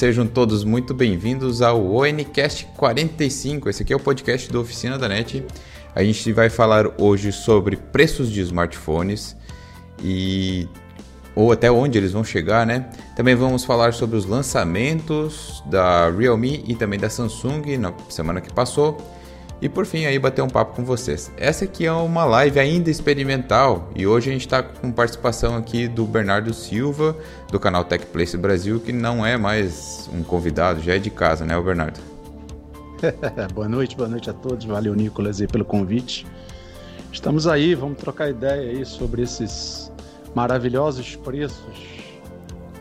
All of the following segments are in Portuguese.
Sejam todos muito bem-vindos ao ONCast 45. Esse aqui é o podcast da Oficina da NET. A gente vai falar hoje sobre preços de smartphones e ou até onde eles vão chegar, né? Também vamos falar sobre os lançamentos da Realme e também da Samsung na semana que passou. E por fim aí bater um papo com vocês. Essa aqui é uma live ainda experimental e hoje a gente está com participação aqui do Bernardo Silva do canal Tech Place Brasil, que não é mais um convidado, já é de casa, né, o Bernardo? boa noite, boa noite a todos. Valeu, Nicolas, aí, pelo convite. Estamos aí, vamos trocar ideia aí sobre esses maravilhosos preços.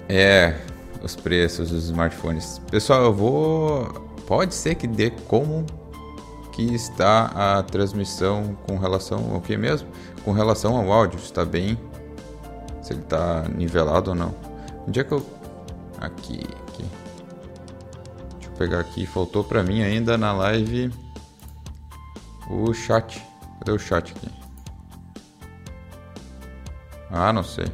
É, os preços dos smartphones. Pessoal, eu vou. Pode ser que dê como está a transmissão com relação ao que mesmo? Com relação ao áudio, está bem? Se ele está nivelado ou não. Onde é que eu. Aqui, aqui. Deixa eu pegar aqui. Faltou para mim ainda na live o chat. Cadê o chat aqui? Ah, não sei.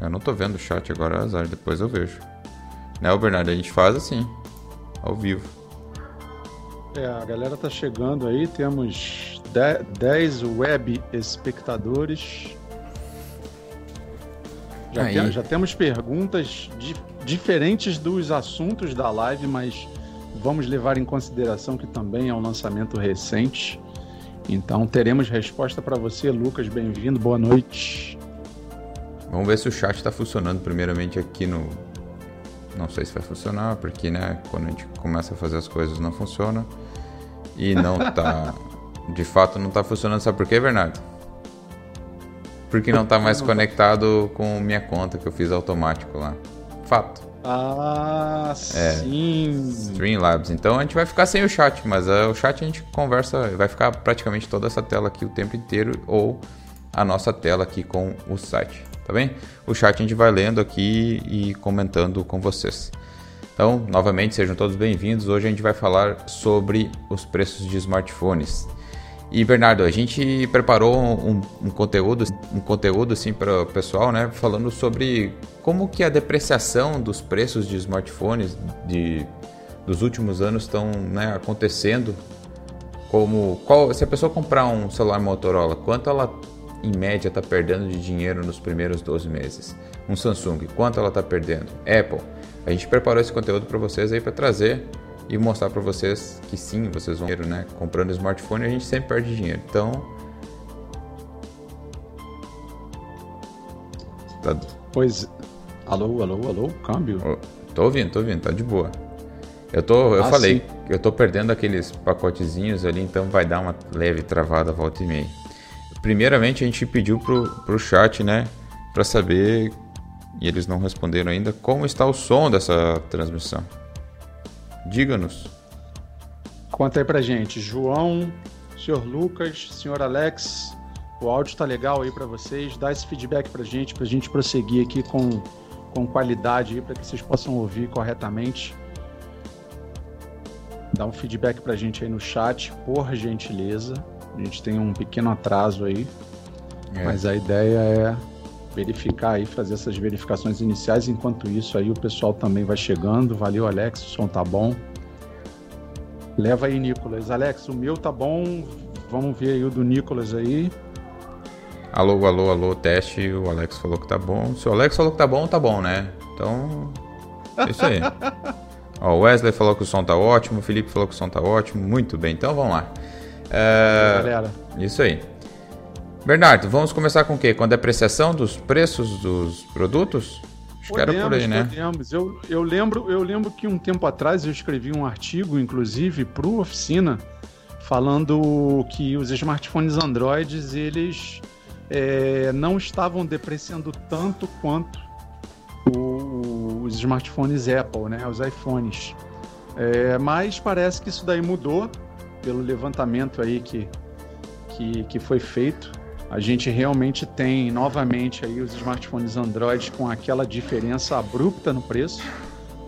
Eu não tô vendo o chat agora, azar, depois eu vejo. Né, Bernardo? A gente faz assim ao vivo. É, a galera tá chegando aí, temos 10 web espectadores. Já, tem, já temos perguntas di diferentes dos assuntos da live, mas vamos levar em consideração que também é um lançamento recente. Então teremos resposta para você, Lucas. Bem-vindo, boa noite. Vamos ver se o chat está funcionando primeiramente aqui no, não sei se vai funcionar, porque né, quando a gente começa a fazer as coisas não funciona. E não tá. de fato não tá funcionando. Sabe por quê, Bernardo? Porque não tá mais conectado com minha conta que eu fiz automático lá. Fato. Ah, é, sim. Streamlabs. Então a gente vai ficar sem o chat, mas uh, o chat a gente conversa, vai ficar praticamente toda essa tela aqui o tempo inteiro ou a nossa tela aqui com o site tá bem? O chat a gente vai lendo aqui e comentando com vocês. Então, novamente, sejam todos bem-vindos. Hoje a gente vai falar sobre os preços de smartphones. E Bernardo, a gente preparou um, um conteúdo, um conteúdo assim para o pessoal, né, falando sobre como que a depreciação dos preços de smartphones de, dos últimos anos estão né, acontecendo. Como qual, se a pessoa comprar um celular Motorola, quanto ela em média está perdendo de dinheiro nos primeiros 12 meses? Um Samsung, quanto ela está perdendo? Apple, a gente preparou esse conteúdo para vocês aí para trazer e mostrar para vocês que sim, vocês vão, né? Comprando smartphone a gente sempre perde dinheiro. Então, tá... pois, alô, alô, alô, câmbio. Oh, tô ouvindo, tô ouvindo, tá de boa. Eu tô, eu ah, falei, sim. eu tô perdendo aqueles pacotezinhos ali, então vai dar uma leve travada volta e meia primeiramente a gente pediu pro, pro chat, né, para saber e eles não responderam ainda como está o som dessa transmissão. Diga-nos. Conta aí pra gente, João, senhor Lucas, senhor Alex, o áudio tá legal aí para vocês, dá esse feedback pra gente, pra gente prosseguir aqui com, com qualidade aí, para que vocês possam ouvir corretamente. Dá um feedback pra gente aí no chat, por gentileza. A gente tem um pequeno atraso aí, é. mas a ideia é verificar aí, fazer essas verificações iniciais. Enquanto isso, aí o pessoal também vai chegando. Valeu, Alex, o som tá bom. Leva aí, Nicolas. Alex, o meu tá bom. Vamos ver aí o do Nicolas aí. Alô, alô, alô, teste. O Alex falou que tá bom. Se o Alex falou que tá bom, tá bom, né? Então, é isso aí. Ó, o Wesley falou que o som tá ótimo, o Felipe falou que o som tá ótimo. Muito bem, então vamos lá. É... Galera. Isso aí. Bernardo, vamos começar com o quê? Com a depreciação dos preços dos produtos? Acho podemos, que era por aí, né? Podemos. Eu, eu, lembro, eu lembro que um tempo atrás eu escrevi um artigo, inclusive, para o Oficina, falando que os smartphones Androids, eles é, não estavam depreciando tanto quanto o, os smartphones Apple, né? Os iPhones. É, mas parece que isso daí mudou pelo levantamento aí que, que, que foi feito, a gente realmente tem novamente aí os smartphones Android com aquela diferença abrupta no preço,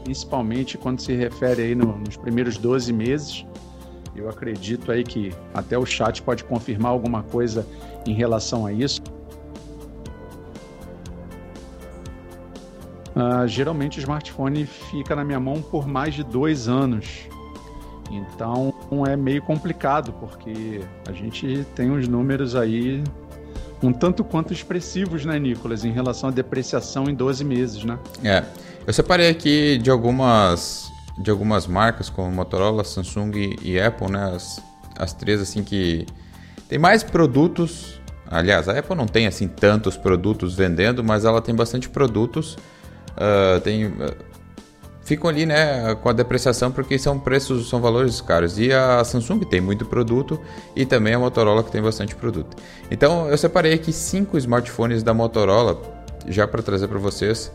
principalmente quando se refere aí no, nos primeiros 12 meses. Eu acredito aí que até o chat pode confirmar alguma coisa em relação a isso. uh, geralmente o smartphone fica na minha mão por mais de dois anos. Então é meio complicado, porque a gente tem uns números aí um tanto quanto expressivos, né, Nicolas, em relação à depreciação em 12 meses, né? É. Eu separei aqui de algumas de algumas marcas como Motorola, Samsung e Apple, né? As, as três assim que tem mais produtos. Aliás, a Apple não tem assim tantos produtos vendendo, mas ela tem bastante produtos. Uh, tem ficam ali, né, com a depreciação porque são preços, são valores caros. E a Samsung tem muito produto e também a Motorola que tem bastante produto. Então, eu separei aqui cinco smartphones da Motorola já para trazer para vocês.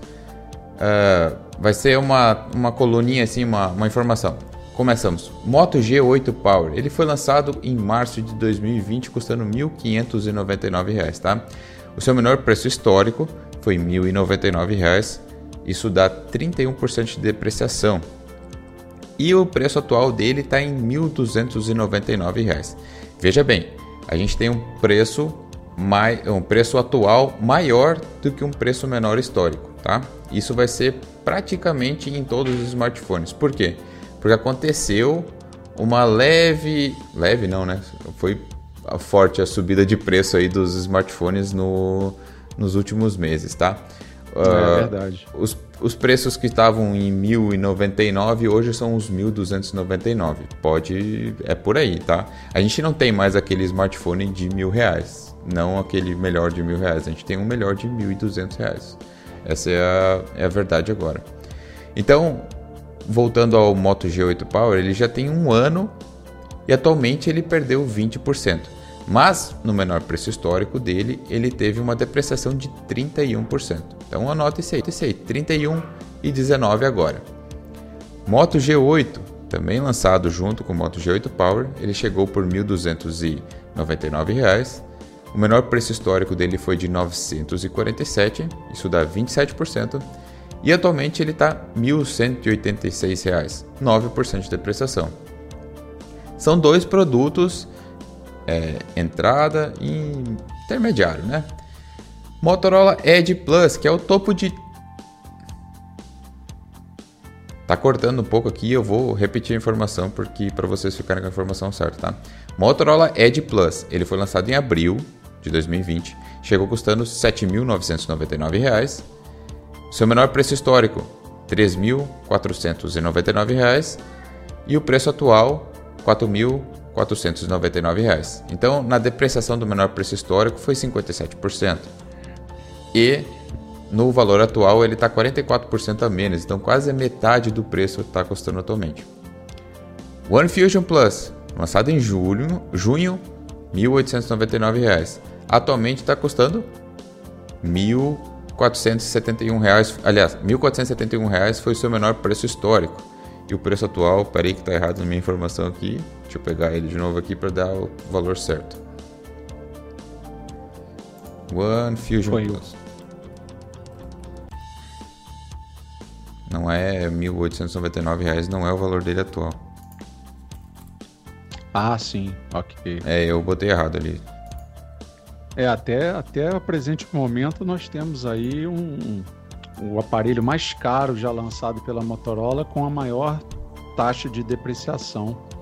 Uh, vai ser uma, uma coluninha assim, uma, uma informação. Começamos. Moto G8 Power. Ele foi lançado em março de 2020, custando R$ 1.599, tá? O seu menor preço histórico foi R$ 1.099. Isso dá 31% de depreciação. E o preço atual dele está em R$ 1.299. Veja bem, a gente tem um preço mais, um preço atual maior do que um preço menor histórico, tá? Isso vai ser praticamente em todos os smartphones. Por quê? Porque aconteceu uma leve, leve não, né? Foi forte a subida de preço aí dos smartphones no, nos últimos meses, tá? É uh, verdade. Os, os preços que estavam em 1.099 hoje são os 1.299. Pode, é por aí, tá? A gente não tem mais aquele smartphone de mil reais, não aquele melhor de mil reais. A gente tem um melhor de 1.200 reais. Essa é a, é a verdade agora. Então, voltando ao Moto G8 Power, ele já tem um ano e atualmente ele perdeu 20%. Mas no menor preço histórico dele, ele teve uma depreciação de 31%. Então anote isso aí, isso aí 31 e 19 agora. Moto G8, também lançado junto com o Moto G8 Power, ele chegou por R$ 1.299. O menor preço histórico dele foi de 947, isso dá 27%. E atualmente ele está R$ 1.186, 9% de depreciação. São dois produtos, é, entrada e intermediário, né? Motorola Edge Plus, que é o topo de. Tá cortando um pouco aqui, eu vou repetir a informação porque para vocês ficarem com a informação certa, tá? Motorola Edge Plus, ele foi lançado em abril de 2020, chegou custando R$ 7.999 seu menor preço histórico, R$ 3.499 e o preço atual, R$ 4.499. Então, na depreciação do menor preço histórico foi 57%. E no valor atual ele está 44% a menos, então quase a metade do preço está custando atualmente. One Fusion Plus, lançado em julho, junho, R$ 1.899. Atualmente está custando R$ 1.000 471 reais, aliás, 1.471 reais foi o seu menor preço histórico. E o preço atual, parei que está errado na minha informação aqui. Deixa eu pegar ele de novo aqui para dar o valor certo. One Fusion foi. Plus. Não é 1.899 reais, não é o valor dele atual. Ah, sim, ok. É, eu botei errado ali. É, até, até o presente momento nós temos aí um, um, o aparelho mais caro já lançado pela Motorola com a maior taxa de depreciação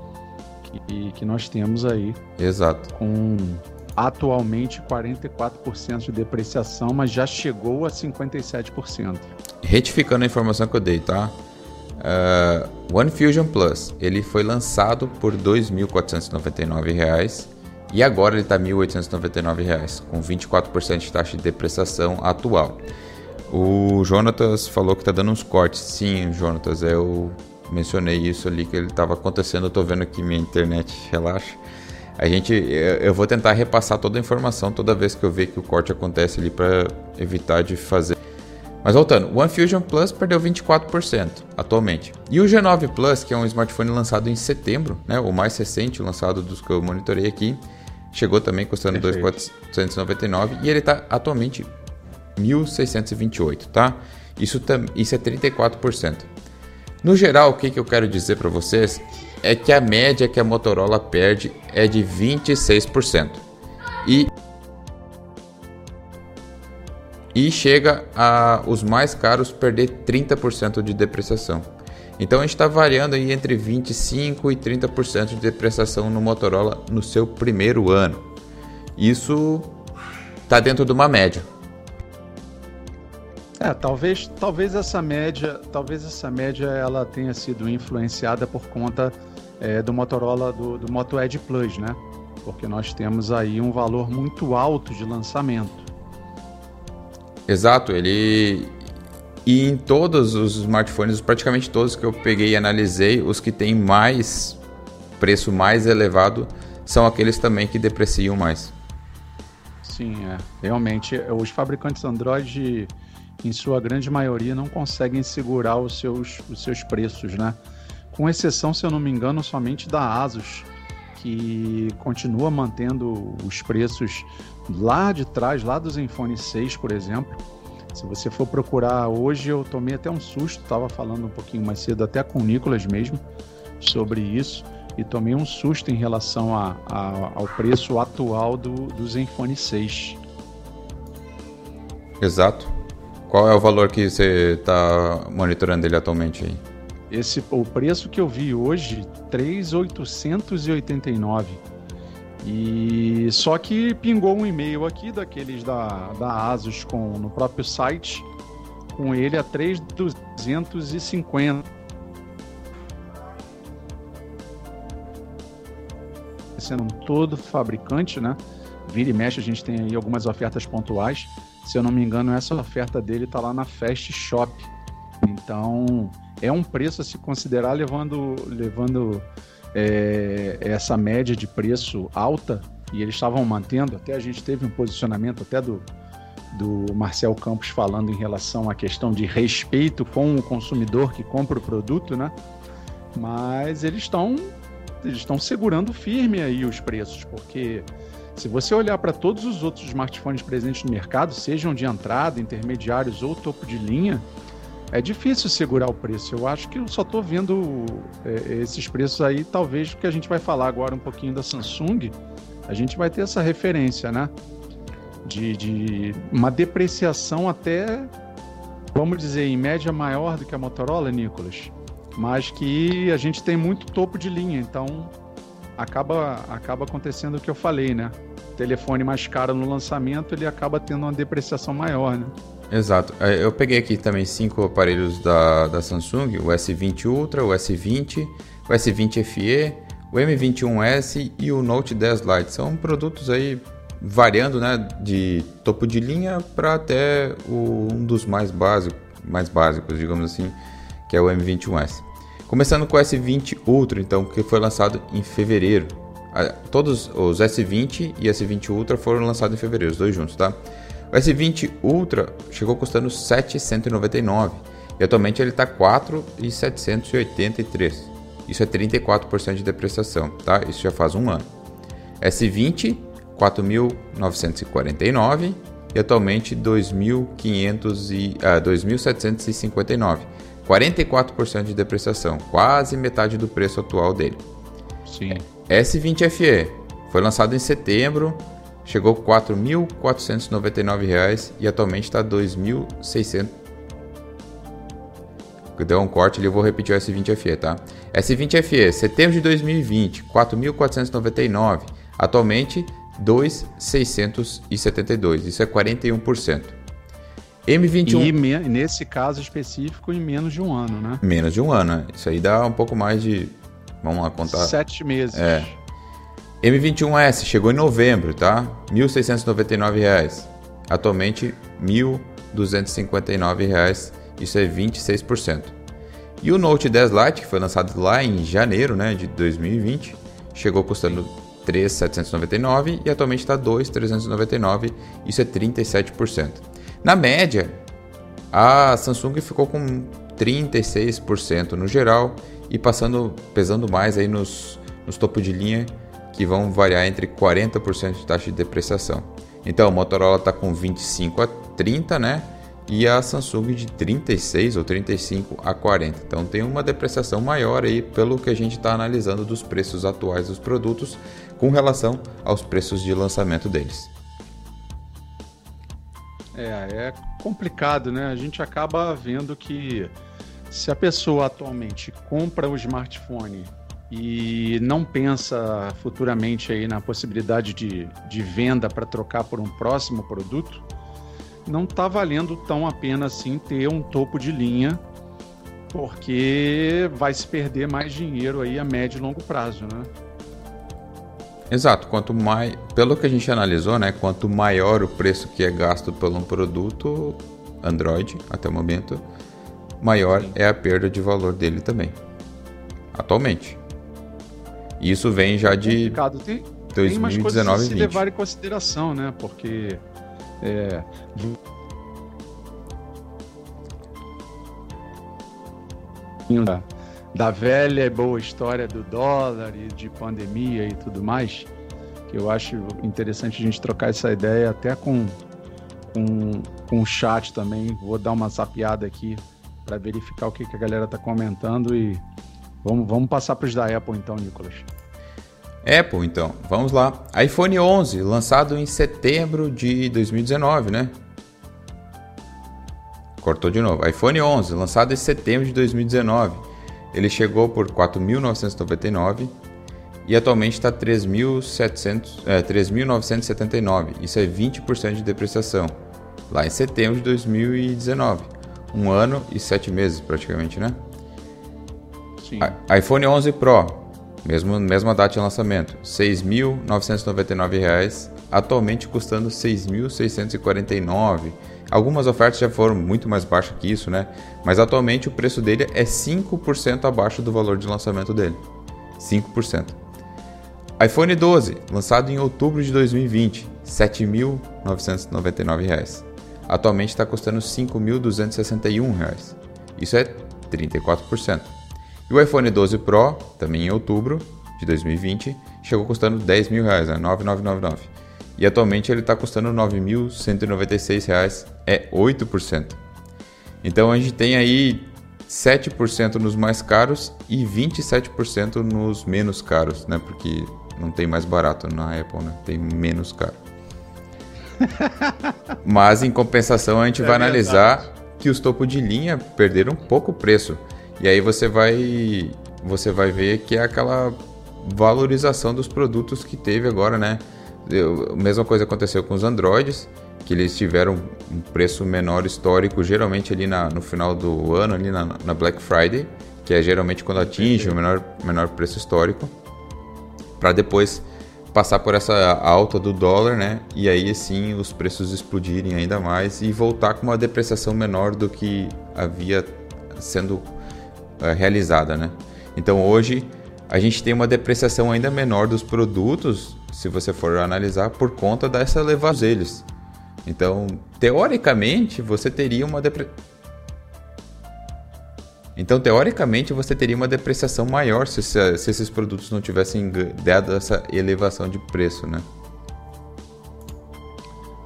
que, que nós temos aí. Exato. Com atualmente 44% de depreciação, mas já chegou a 57%. Retificando a informação que eu dei, tá? Uh, One Fusion Plus, ele foi lançado por R$ 2.499 e agora ele está R$ 1.899, com 24% de taxa de depreciação atual. O Jonatas falou que está dando uns cortes. Sim, Jonatas, eu mencionei isso ali que ele estava acontecendo. Eu estou vendo aqui minha internet, relaxa. A gente, eu vou tentar repassar toda a informação toda vez que eu ver que o corte acontece ali para evitar de fazer. Mas voltando, o One Fusion Plus perdeu 24% atualmente. E o G9 Plus, que é um smartphone lançado em setembro, né, o mais recente lançado dos que eu monitorei aqui, Chegou também custando 2.499 e ele está atualmente 1.628, tá? Isso, isso é 34%. No geral, o que, que eu quero dizer para vocês é que a média que a Motorola perde é de 26%. E e chega a os mais caros perder 30% de depreciação. Então a gente está variando aí entre 25 e 30% de depreciação no Motorola no seu primeiro ano. Isso está dentro de uma média. É, talvez, talvez essa média, talvez essa média ela tenha sido influenciada por conta é, do Motorola do, do Moto Edge Plus, né? Porque nós temos aí um valor muito alto de lançamento. Exato, ele e em todos os smartphones, praticamente todos que eu peguei e analisei, os que têm mais preço mais elevado são aqueles também que depreciam mais. Sim, é. Realmente, os fabricantes Android em sua grande maioria, não conseguem segurar os seus, os seus preços, né? Com exceção, se eu não me engano, somente da Asus, que continua mantendo os preços lá de trás, lá do Zenfone 6, por exemplo. Se você for procurar hoje, eu tomei até um susto, estava falando um pouquinho mais cedo, até com o Nicolas mesmo, sobre isso, e tomei um susto em relação a, a, ao preço atual do, do Zenfone 6. Exato. Qual é o valor que você está monitorando ele atualmente aí? Esse, o preço que eu vi hoje, 3,889. E só que pingou um e-mail aqui daqueles da, da Asus com, no próprio site, com ele a 3,250. Sendo todo fabricante, né? Vira e mexe, a gente tem aí algumas ofertas pontuais. Se eu não me engano, essa oferta dele está lá na Fast Shop. Então, é um preço a se considerar levando, levando é, essa média de preço alta e eles estavam mantendo. Até a gente teve um posicionamento até do, do Marcel Campos falando em relação à questão de respeito com o consumidor que compra o produto, né? Mas eles estão eles estão segurando firme aí os preços, porque se você olhar para todos os outros smartphones presentes no mercado, sejam de entrada, intermediários ou topo de linha, é difícil segurar o preço. Eu acho que eu só estou vendo é, esses preços aí, talvez porque a gente vai falar agora um pouquinho da Samsung, a gente vai ter essa referência, né? De, de uma depreciação até, vamos dizer, em média maior do que a Motorola, Nicolas, mas que a gente tem muito topo de linha, então acaba, acaba acontecendo o que eu falei, né? telefone mais caro no lançamento, ele acaba tendo uma depreciação maior, né? Exato. É, eu peguei aqui também cinco aparelhos da, da Samsung, o S20 Ultra, o S20, o S20 FE, o M21S e o Note 10 Lite. São produtos aí variando, né, de topo de linha para até o, um dos mais básicos, mais básicos, digamos assim, que é o M21S. Começando com o S20 Ultra, então, que foi lançado em fevereiro. Todos os S20 e S20 Ultra foram lançados em fevereiro, os dois juntos, tá? O S20 Ultra chegou custando 799 e atualmente ele está 4,783. Isso é 34% de depreciação, tá? Isso já faz um ano. S20 4.949 e atualmente 2.500 e ah, 2.759. 44% de depreciação, quase metade do preço atual dele. Sim. S20FE foi lançado em setembro, chegou a R$ 4.499 e atualmente está R$ 2.600. Deu um corte ali, eu vou repetir o S20FE, tá? S20FE, setembro de 2020, R$ 4.499, atualmente 2.672, isso é 41%. M21. E nesse caso específico, em menos de um ano, né? Menos de um ano. Isso aí dá um pouco mais de. Vamos lá contar. Sete meses. É. M21S chegou em novembro, tá? R$ 1.699. Atualmente, R$ 1.259. Isso é 26%. E o Note 10 Lite, que foi lançado lá em janeiro né, de 2020, chegou custando 3.799 e atualmente está 2.399. Isso é 37%. Na média, a Samsung ficou com 36% no geral e passando pesando mais aí nos, nos topo de linha que vão variar entre 40% de taxa de depreciação. Então, o Motorola está com 25 a 30, né? E a Samsung de 36 ou 35 a 40. Então tem uma depreciação maior aí pelo que a gente está analisando dos preços atuais dos produtos com relação aos preços de lançamento deles. É, é complicado, né? A gente acaba vendo que se a pessoa atualmente compra o smartphone e não pensa futuramente aí na possibilidade de, de venda para trocar por um próximo produto, não está valendo tão a pena assim ter um topo de linha, porque vai se perder mais dinheiro aí a médio e longo prazo, né? Exato, quanto mais, pelo que a gente analisou, né, quanto maior o preço que é gasto por um produto Android até o momento, maior é a perda de valor dele também. Atualmente. Isso vem já de tem, 2019 tem levar em consideração, né? Porque é, da, velha e boa história do dólar e de pandemia e tudo mais, que eu acho interessante a gente trocar essa ideia até com, com, com o chat também. Vou dar uma zapiada aqui para verificar o que, que a galera está comentando e vamos, vamos passar para os da Apple então, Nicolas. Apple, então, vamos lá. iPhone 11, lançado em setembro de 2019, né? Cortou de novo. iPhone 11, lançado em setembro de 2019. Ele chegou por 4.999 e atualmente está 3.979. É, Isso é 20% de depreciação. Lá em setembro de 2019. Um ano e sete meses praticamente, né? Sim. iPhone 11 Pro, mesmo, mesma data de lançamento, R$ 6.999, atualmente custando R$ 6.649. Algumas ofertas já foram muito mais baixas que isso, né? Mas atualmente o preço dele é 5% abaixo do valor de lançamento dele. 5%. iPhone 12, lançado em outubro de 2020, R$ 7.999. Atualmente está custando R$ 5.261. Isso é 34%. E o iPhone 12 Pro, também em outubro de 2020, chegou custando 10 mil reais, né? 9,999. E atualmente ele está custando 9.196 reais, é 8%. Então a gente tem aí 7% nos mais caros e 27% nos menos caros, né? Porque não tem mais barato na Apple, né? Tem menos caro. Mas em compensação a gente é vai verdade. analisar que os topo de linha perderam pouco preço. E aí você vai você vai ver que é aquela valorização dos produtos que teve agora, né? A mesma coisa aconteceu com os Androids, que eles tiveram um preço menor histórico, geralmente ali na, no final do ano, ali na, na Black Friday, que é geralmente quando atinge o menor, menor preço histórico, para depois passar por essa alta do dólar, né? E aí sim os preços explodirem ainda mais e voltar com uma depreciação menor do que havia sendo uh, realizada, né? Então hoje a gente tem uma depreciação ainda menor dos produtos, se você for analisar, por conta dessa elevação deles. Então, teoricamente, você teria uma depreciação. Então, teoricamente, você teria uma depreciação maior se, se esses produtos não tivessem dado essa elevação de preço, né?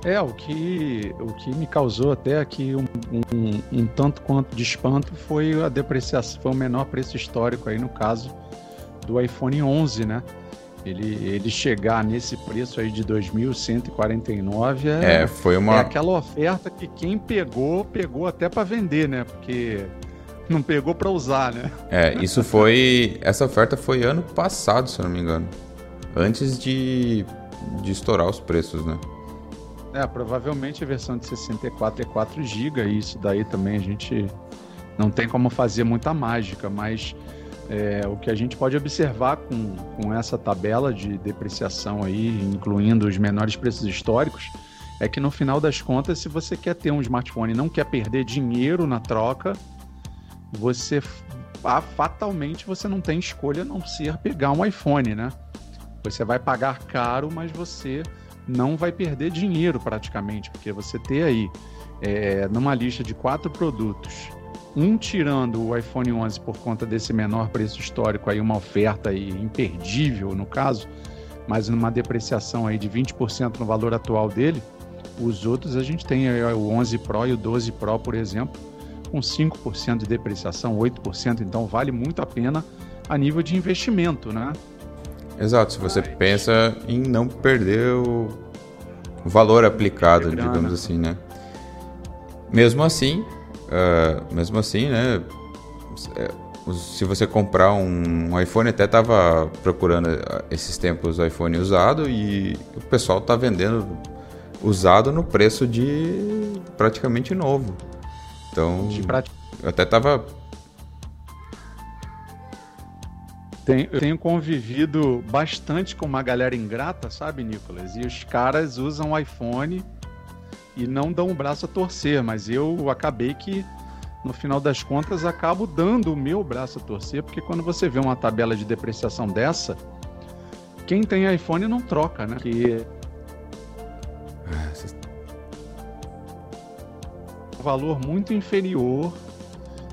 É, o que, o que me causou até aqui um, um, um, tanto quanto de espanto foi a depreciação, foi o menor preço histórico aí no caso do iPhone 11, né? Ele, ele chegar nesse preço aí de 2.149 é, é, foi uma... é aquela oferta que quem pegou, pegou até para vender, né? Porque não pegou para usar, né? É, isso foi. Essa oferta foi ano passado, se eu não me engano. Antes de, de estourar os preços, né? É, provavelmente a versão de 64 é 4 GB, e isso daí também a gente não tem como fazer muita mágica, mas é, o que a gente pode observar com, com essa tabela de depreciação aí, incluindo os menores preços históricos, é que no final das contas, se você quer ter um smartphone e não quer perder dinheiro na troca, você fatalmente você não tem escolha a não ser pegar um iPhone, né? Você vai pagar caro, mas você não vai perder dinheiro praticamente, porque você ter aí é, numa lista de quatro produtos, um tirando o iPhone 11 por conta desse menor preço histórico aí, uma oferta aí imperdível no caso, mas numa depreciação aí de 20% no valor atual dele, os outros a gente tem o 11 Pro e o 12 Pro, por exemplo, com 5% de depreciação, 8%, então vale muito a pena a nível de investimento, né? Exato, se você pensa em não perder o valor aplicado, digamos assim, né? Mesmo assim, uh, mesmo assim, né? É, se você comprar um iPhone, até estava procurando uh, esses tempos iPhone usado e o pessoal está vendendo usado no preço de praticamente novo. Então, eu até Tenho, eu tenho convivido bastante com uma galera ingrata, sabe, Nicolas? E os caras usam o iPhone e não dão o braço a torcer, mas eu acabei que, no final das contas, acabo dando o meu braço a torcer, porque quando você vê uma tabela de depreciação dessa, quem tem iPhone não troca, né? Que valor muito inferior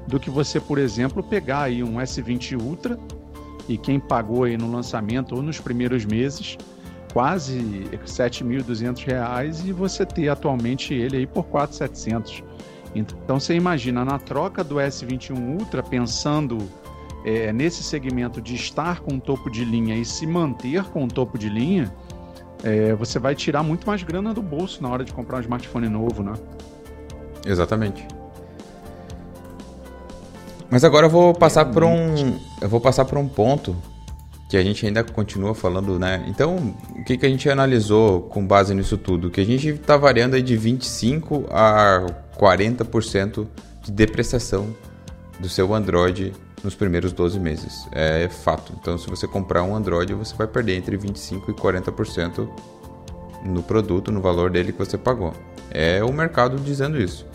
do que você, por exemplo, pegar aí um S20 Ultra e quem pagou aí no lançamento ou nos primeiros meses quase R$ 7.200 e você ter atualmente ele aí por 4.700. Então você imagina na troca do S21 Ultra pensando é, nesse segmento de estar com topo de linha e se manter com topo de linha, é, você vai tirar muito mais grana do bolso na hora de comprar um smartphone novo, né? Exatamente. Mas agora eu vou passar por um, eu vou passar por um ponto que a gente ainda continua falando, né? Então, o que, que a gente analisou com base nisso tudo? Que a gente está variando aí de 25 a 40% de depreciação do seu Android nos primeiros 12 meses. É fato. Então, se você comprar um Android, você vai perder entre 25 e 40% no produto, no valor dele que você pagou. É o mercado dizendo isso.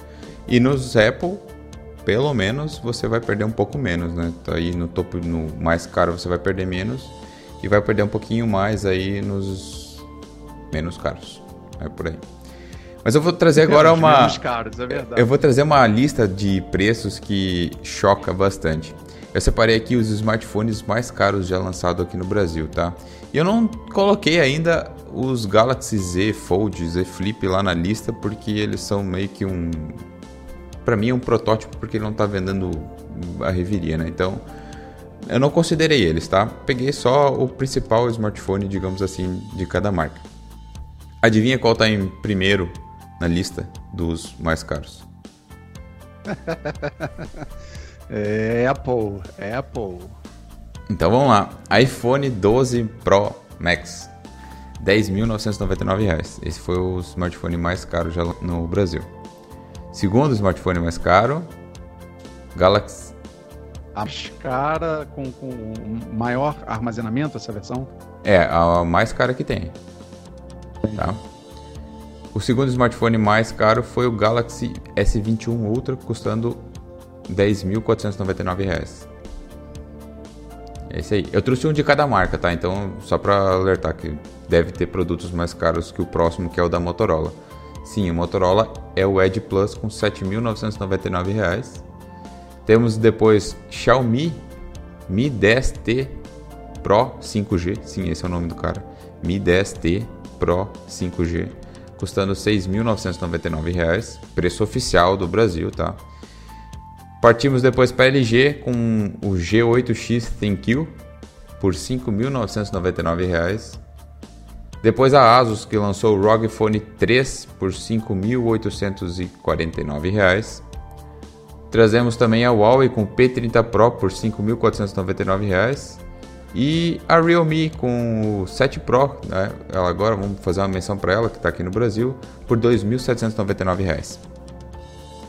E nos Apple, pelo menos você vai perder um pouco menos, né? Tá aí no topo, no mais caro você vai perder menos e vai perder um pouquinho mais aí nos menos caros. É por aí. Mas eu vou trazer agora uma. Caros, é eu vou trazer uma lista de preços que choca bastante. Eu separei aqui os smartphones mais caros já lançados aqui no Brasil, tá? E eu não coloquei ainda os Galaxy Z Fold, Z Flip lá na lista porque eles são meio que um para mim é um protótipo porque ele não está vendendo a reviria, né? Então, eu não considerei eles, tá? Peguei só o principal smartphone, digamos assim, de cada marca. Adivinha qual está em primeiro na lista dos mais caros? é Apple, é Apple. Então vamos lá. iPhone 12 Pro Max. R$ 10.999. Esse foi o smartphone mais caro já no Brasil. Segundo smartphone mais caro, Galaxy. A mais cara com, com maior armazenamento, essa versão? É, a mais cara que tem. Tá? O segundo smartphone mais caro foi o Galaxy S21 Ultra, custando R$ 10.499. É esse aí. Eu trouxe um de cada marca, tá? Então, só para alertar que deve ter produtos mais caros que o próximo, que é o da Motorola. Sim, o Motorola é o Edge Plus com R$ 7.999. Temos depois Xiaomi Mi 10T Pro 5G. Sim, esse é o nome do cara. Mi 10T Pro 5G, custando R$ 6.999, preço oficial do Brasil, tá? Partimos depois para LG com o G8X ThinQ por R$ 5.999. Depois a Asus que lançou o ROG Phone 3 por R$ 5.849. Trazemos também a Huawei com o P30 Pro por R$ 5.499. E a Realme com o 7 Pro, né? ela agora vamos fazer uma menção para ela que está aqui no Brasil, por R$ 2.799.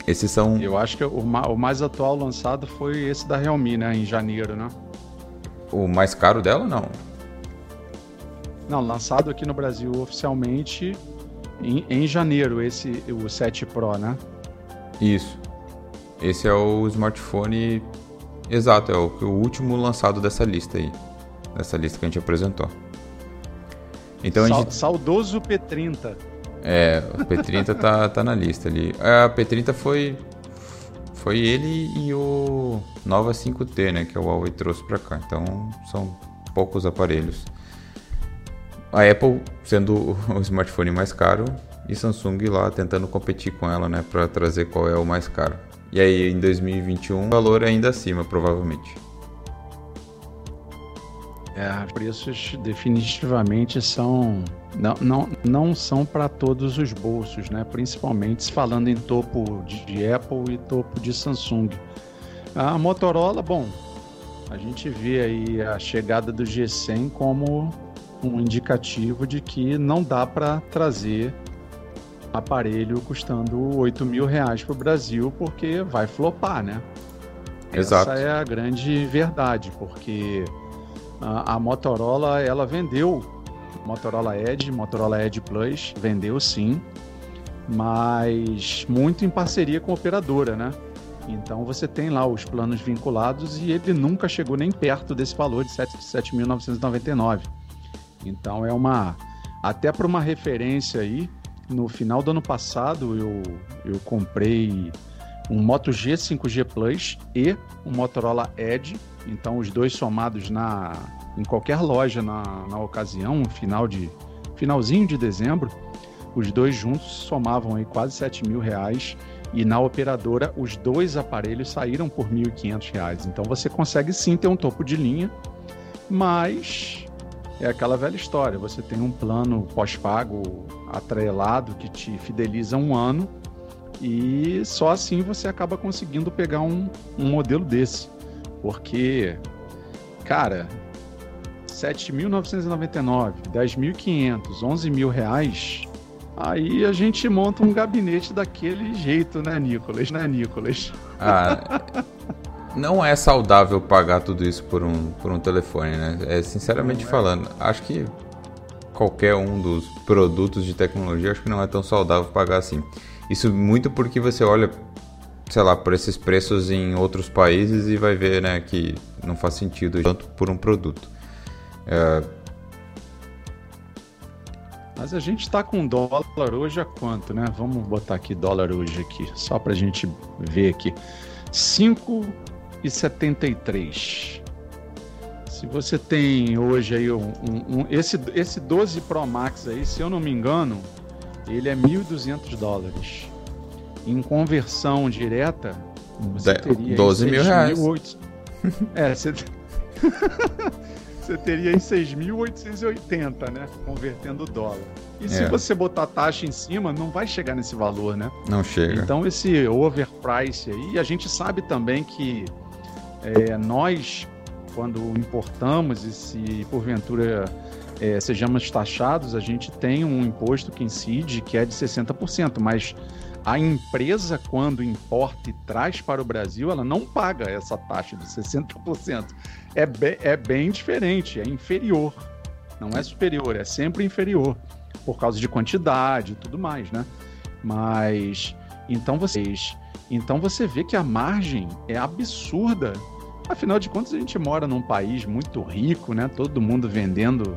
Esses são. Eu acho que o, ma o mais atual lançado foi esse da Realme, né? Em janeiro, né? O mais caro dela, não? Não, lançado aqui no Brasil oficialmente em, em janeiro, esse o 7 Pro, né? Isso. Esse é o smartphone exato, é o, o último lançado dessa lista aí. Dessa lista que a gente apresentou. Então Sa gente... Saudoso P30. É, o P30 tá, tá na lista ali. É, a P30 foi foi ele e o Nova 5T, né, que o Huawei trouxe para cá. Então são poucos aparelhos a Apple sendo o smartphone mais caro e Samsung lá tentando competir com ela, né, para trazer qual é o mais caro. E aí em 2021 o valor é ainda acima, provavelmente. É, preços definitivamente são não, não, não são para todos os bolsos, né? Principalmente falando em topo de Apple e topo de Samsung. A Motorola, bom, a gente vê aí a chegada do G100 como um indicativo de que não dá para trazer aparelho custando 8 mil reais para o Brasil porque vai flopar, né? Exato. Essa é a grande verdade, porque a, a Motorola ela vendeu Motorola Edge, Motorola Edge Plus, vendeu sim, mas muito em parceria com a operadora, né? Então você tem lá os planos vinculados e ele nunca chegou nem perto desse valor de 7.999. Então é uma até para uma referência aí, no final do ano passado eu, eu comprei um Moto G 5G Plus e um Motorola Edge. Então os dois somados na em qualquer loja na, na ocasião, final de finalzinho de dezembro, os dois juntos somavam aí quase 7 mil reais e na operadora os dois aparelhos saíram por R$ 1.500. Então você consegue sim ter um topo de linha, mas é aquela velha história. Você tem um plano pós-pago atrelado que te fideliza um ano e só assim você acaba conseguindo pegar um, um modelo desse. Porque, cara, 7.999, 10.500, 11 mil reais, aí a gente monta um gabinete daquele jeito, né, Nicolas? Né, Nicolas? Ah, não é saudável pagar tudo isso por um, por um telefone, né? É, sinceramente é. falando, acho que qualquer um dos produtos de tecnologia, acho que não é tão saudável pagar assim. Isso muito porque você olha, sei lá, por esses preços em outros países e vai ver, né, que não faz sentido tanto por um produto. É... Mas a gente está com dólar hoje a quanto, né? Vamos botar aqui dólar hoje aqui, só para a gente ver aqui. 5,73. Se você tem hoje aí um, um, um, esse, esse 12 Pro Max aí, se eu não me engano, ele é 1.200 dólares. Em conversão direta, você teria 12 mil reais. 8... é, você... você teria em 6.880, né? Convertendo o dólar. E é. se você botar taxa em cima, não vai chegar nesse valor, né? Não chega. Então esse overprice aí, a gente sabe também que é, nós, quando importamos e se porventura é, sejamos taxados, a gente tem um imposto que incide que é de 60%, mas a empresa, quando importa e traz para o Brasil, ela não paga essa taxa de 60%. É, be é bem diferente, é inferior. Não é superior, é sempre inferior. Por causa de quantidade e tudo mais, né? Mas então vocês. Então você vê que a margem é absurda. Afinal de contas, a gente mora num país muito rico, né? Todo mundo vendendo,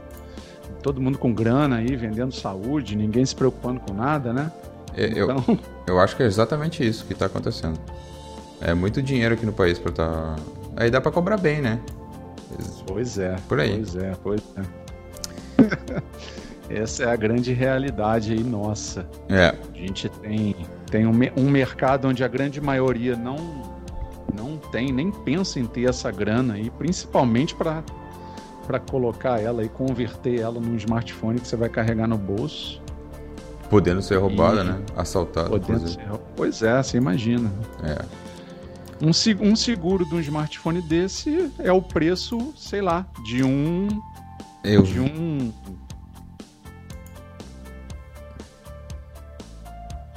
todo mundo com grana aí, vendendo saúde, ninguém se preocupando com nada, né? É, eu, então... eu acho que é exatamente isso que está acontecendo. É muito dinheiro aqui no país para tá. Aí dá para cobrar bem, né? Pois é. Por aí. Pois é, pois é. Essa é a grande realidade aí nossa. É. A gente tem, tem um, um mercado onde a grande maioria não, não tem, nem pensa em ter essa grana aí, principalmente para para colocar ela e converter ela num smartphone que você vai carregar no bolso. Podendo ser roubada, e... né? Assaltada. Podendo ser... Pois é, você imagina. É. Um, um seguro de um smartphone desse é o preço, sei lá, de um. Eu... De um.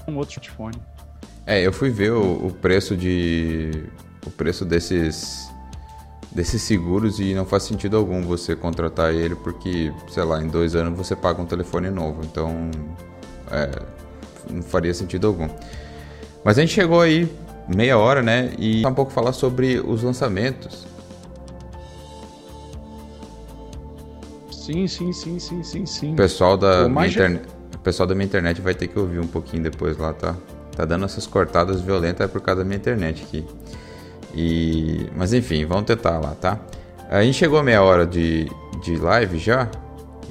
Um outro smartphone. É, eu fui ver o, o preço de. O preço desses desses seguros e não faz sentido algum você contratar ele porque, sei lá, em dois anos você paga um telefone novo. Então, é, não faria sentido algum. Mas a gente chegou aí meia hora, né? E um pouco falar sobre os lançamentos. Sim, sim, sim, sim, sim, sim. O pessoal da, minha internet, pessoal da minha internet vai ter que ouvir um pouquinho depois lá, tá? Tá dando essas cortadas violentas por causa da minha internet aqui. E... Mas enfim, vamos tentar lá, tá? A gente chegou a meia hora de, de live já,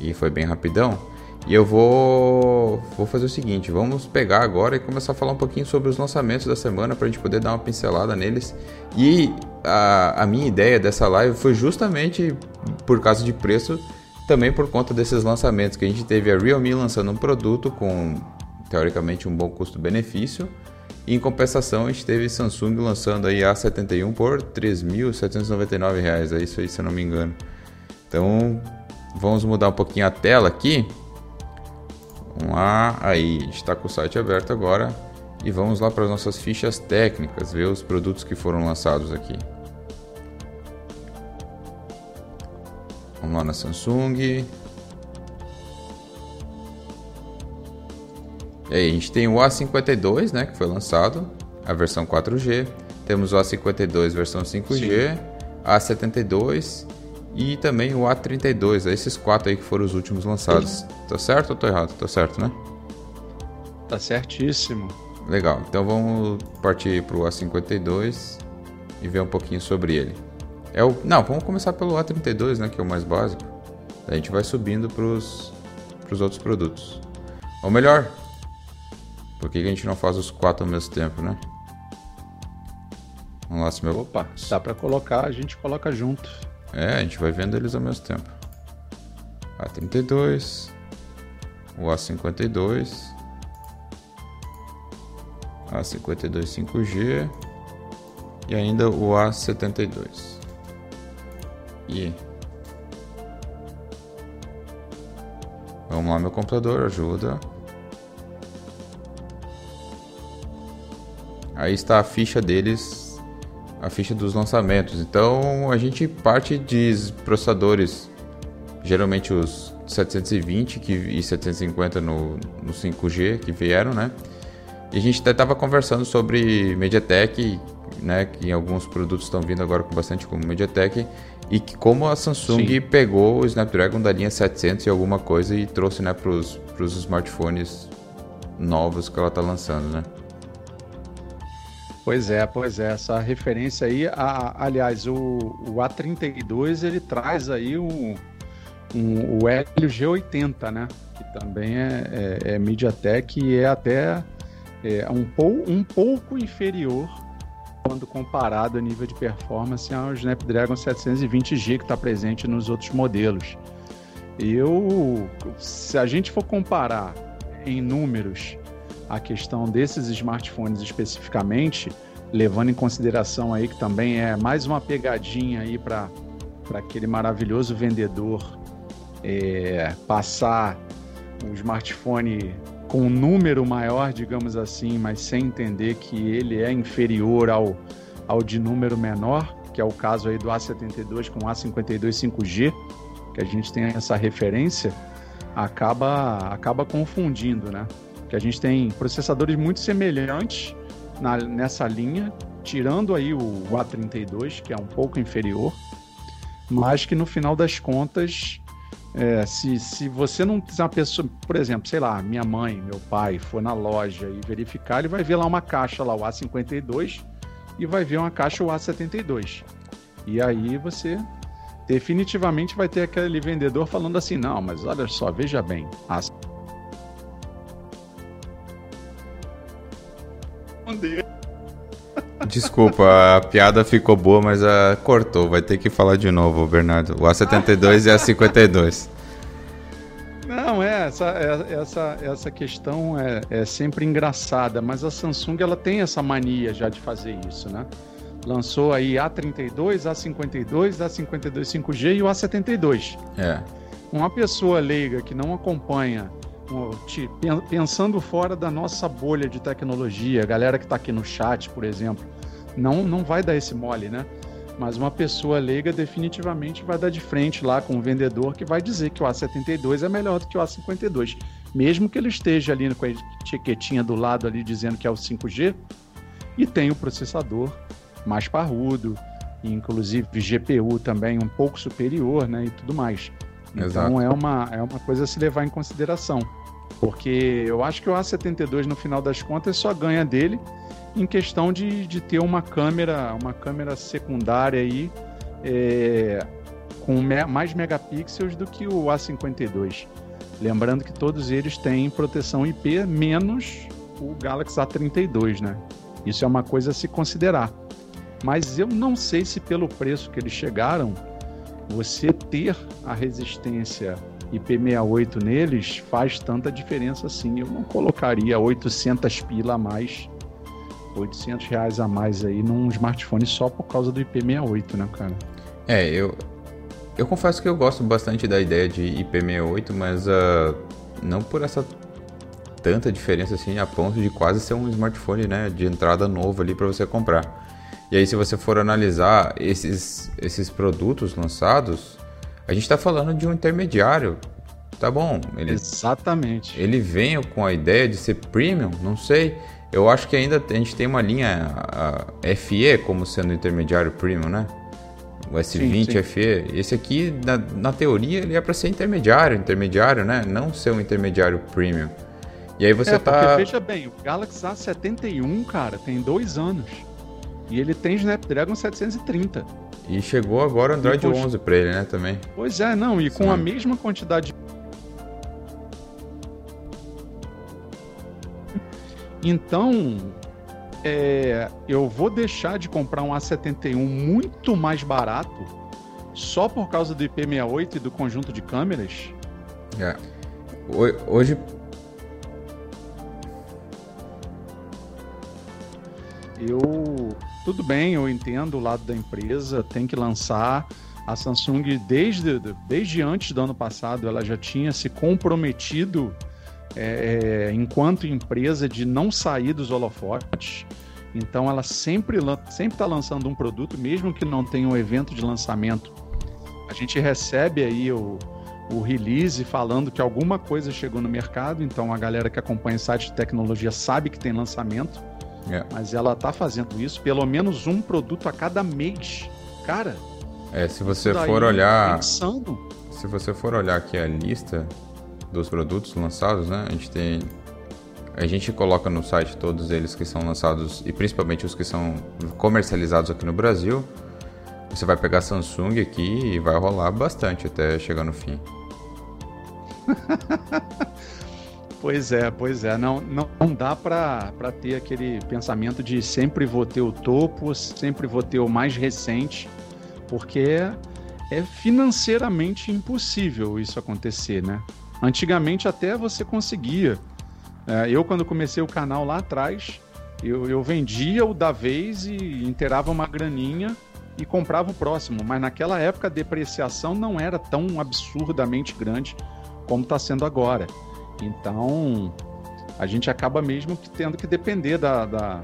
e foi bem rapidão. E eu vou, vou fazer o seguinte, vamos pegar agora e começar a falar um pouquinho sobre os lançamentos da semana para a gente poder dar uma pincelada neles. E a, a minha ideia dessa live foi justamente por causa de preço, também por conta desses lançamentos que a gente teve a Realme lançando um produto com teoricamente um bom custo-benefício. E em compensação, a gente teve Samsung lançando aí A71 por R$ 3.799, é isso aí, se eu não me engano. Então, vamos mudar um pouquinho a tela aqui. Vamos lá, aí, a está com o site aberto agora e vamos lá para as nossas fichas técnicas, ver os produtos que foram lançados aqui. Vamos lá na Samsung. E aí, a gente tem o A52, né, que foi lançado, a versão 4G. Temos o A52 versão 5G, Sim. A72 e também o A32, esses quatro aí que foram os últimos lançados. Tá certo ou tô errado? Tá certo, né? Tá certíssimo. Legal, então vamos partir pro A52 e ver um pouquinho sobre ele. É o... Não, vamos começar pelo A32, né, que é o mais básico. A gente vai subindo pros, pros outros produtos. Ou melhor, por que a gente não faz os quatro ao mesmo tempo, né? Vamos lá, se meu... Opa, dá para colocar, a gente coloca junto. É, a gente vai vendo eles ao mesmo tempo. A32, o A52, A52 5G e ainda o A72. E vamos lá, meu computador, ajuda. Aí está a ficha deles a ficha dos lançamentos. Então a gente parte de processadores, geralmente os 720 que, e 750 no, no 5G que vieram, né? E a gente até estava conversando sobre MediaTek, né? Que alguns produtos estão vindo agora com bastante como MediaTek e que como a Samsung Sim. pegou o Snapdragon da linha 700 e alguma coisa e trouxe, né, para os smartphones novos que ela está lançando, né? Pois é, pois é, essa referência aí, a, aliás, o, o A32 ele traz aí um, um, o Helio G80, né? Que também é, é, é MediaTek e é até é, um, pou, um pouco inferior quando comparado a nível de performance ao Snapdragon 720G que está presente nos outros modelos. Eu, se a gente for comparar em números a questão desses smartphones especificamente, levando em consideração aí que também é mais uma pegadinha aí para aquele maravilhoso vendedor é, passar um smartphone com um número maior, digamos assim, mas sem entender que ele é inferior ao, ao de número menor, que é o caso aí do A72 com o A52 5G, que a gente tem essa referência, acaba, acaba confundindo, né? que a gente tem processadores muito semelhantes na, nessa linha, tirando aí o A32, que é um pouco inferior, mas que no final das contas, é, se, se você não se uma pessoa, por exemplo, sei lá, minha mãe, meu pai, for na loja e verificar, ele vai ver lá uma caixa lá, o A52, e vai ver uma caixa o A72. E aí você definitivamente vai ter aquele vendedor falando assim, não, mas olha só, veja bem, a responder. Desculpa, a piada ficou boa, mas a cortou. Vai ter que falar de novo, Bernardo. O A72 e a 52. Não, é, essa, é, essa, essa questão é, é sempre engraçada, mas a Samsung ela tem essa mania já de fazer isso, né? Lançou aí A32, A52, A52 5G e o A72. É. Uma pessoa leiga que não acompanha pensando fora da nossa bolha de tecnologia, a galera que está aqui no chat, por exemplo, não, não vai dar esse mole, né? Mas uma pessoa leiga definitivamente vai dar de frente lá com o um vendedor que vai dizer que o A72 é melhor do que o A52. Mesmo que ele esteja ali com a etiquetinha do lado ali dizendo que é o 5G e tem o processador mais parrudo, inclusive GPU também um pouco superior, né, e tudo mais. Então é uma, é uma coisa a se levar em consideração. Porque eu acho que o A72, no final das contas, só ganha dele em questão de, de ter uma câmera, uma câmera secundária aí é, com me, mais megapixels do que o A52. Lembrando que todos eles têm proteção IP menos o Galaxy A32, né? Isso é uma coisa a se considerar. Mas eu não sei se pelo preço que eles chegaram, você ter a resistência IP68 neles faz tanta diferença assim. Eu não colocaria 800 pila a mais, 800 reais a mais aí num smartphone só por causa do IP68, né, cara? É, eu, eu confesso que eu gosto bastante da ideia de IP68, mas uh, não por essa tanta diferença assim a ponto de quase ser um smartphone, né, de entrada novo ali para você comprar. E aí se você for analisar esses, esses produtos lançados, a gente está falando de um intermediário, tá bom? Ele, Exatamente. Ele vem com a ideia de ser premium, não sei. Eu acho que ainda a gente tem uma linha FE como sendo intermediário premium, né? O S20 sim, sim. FE. Esse aqui, na, na teoria, ele é para ser intermediário, intermediário, né? Não ser um intermediário premium. E aí você é, tá. Porque veja bem, o Galaxy A71, cara, tem dois anos. E ele tem Snapdragon 730. E chegou agora o Android poxa... 11 para ele, né, também. Pois é, não, e com Sim. a mesma quantidade Então, é, eu vou deixar de comprar um A71 muito mais barato só por causa do IP68 e do conjunto de câmeras? É. Hoje, eu tudo bem, eu entendo o lado da empresa, tem que lançar. A Samsung, desde, desde antes do ano passado, ela já tinha se comprometido, é, é enquanto empresa, de não sair dos holofotes. Então, ela sempre está lançando um produto, mesmo que não tenha um evento de lançamento. A gente recebe aí o, o release falando que alguma coisa chegou no mercado, então a galera que acompanha site de tecnologia sabe que tem lançamento. É. Mas ela tá fazendo isso, pelo menos um produto a cada mês. Cara. É, se você for olhar. Se você for olhar aqui a lista dos produtos lançados, né? A gente tem. A gente coloca no site todos eles que são lançados e principalmente os que são comercializados aqui no Brasil. Você vai pegar Samsung aqui e vai rolar bastante até chegar no fim. Pois é, pois é. Não, não, não dá para ter aquele pensamento de sempre vou ter o topo, sempre vou ter o mais recente, porque é financeiramente impossível isso acontecer, né? Antigamente até você conseguia. É, eu, quando comecei o canal lá atrás, eu, eu vendia o da vez e inteirava uma graninha e comprava o próximo. Mas naquela época a depreciação não era tão absurdamente grande como está sendo agora. Então, a gente acaba mesmo que tendo que depender da, da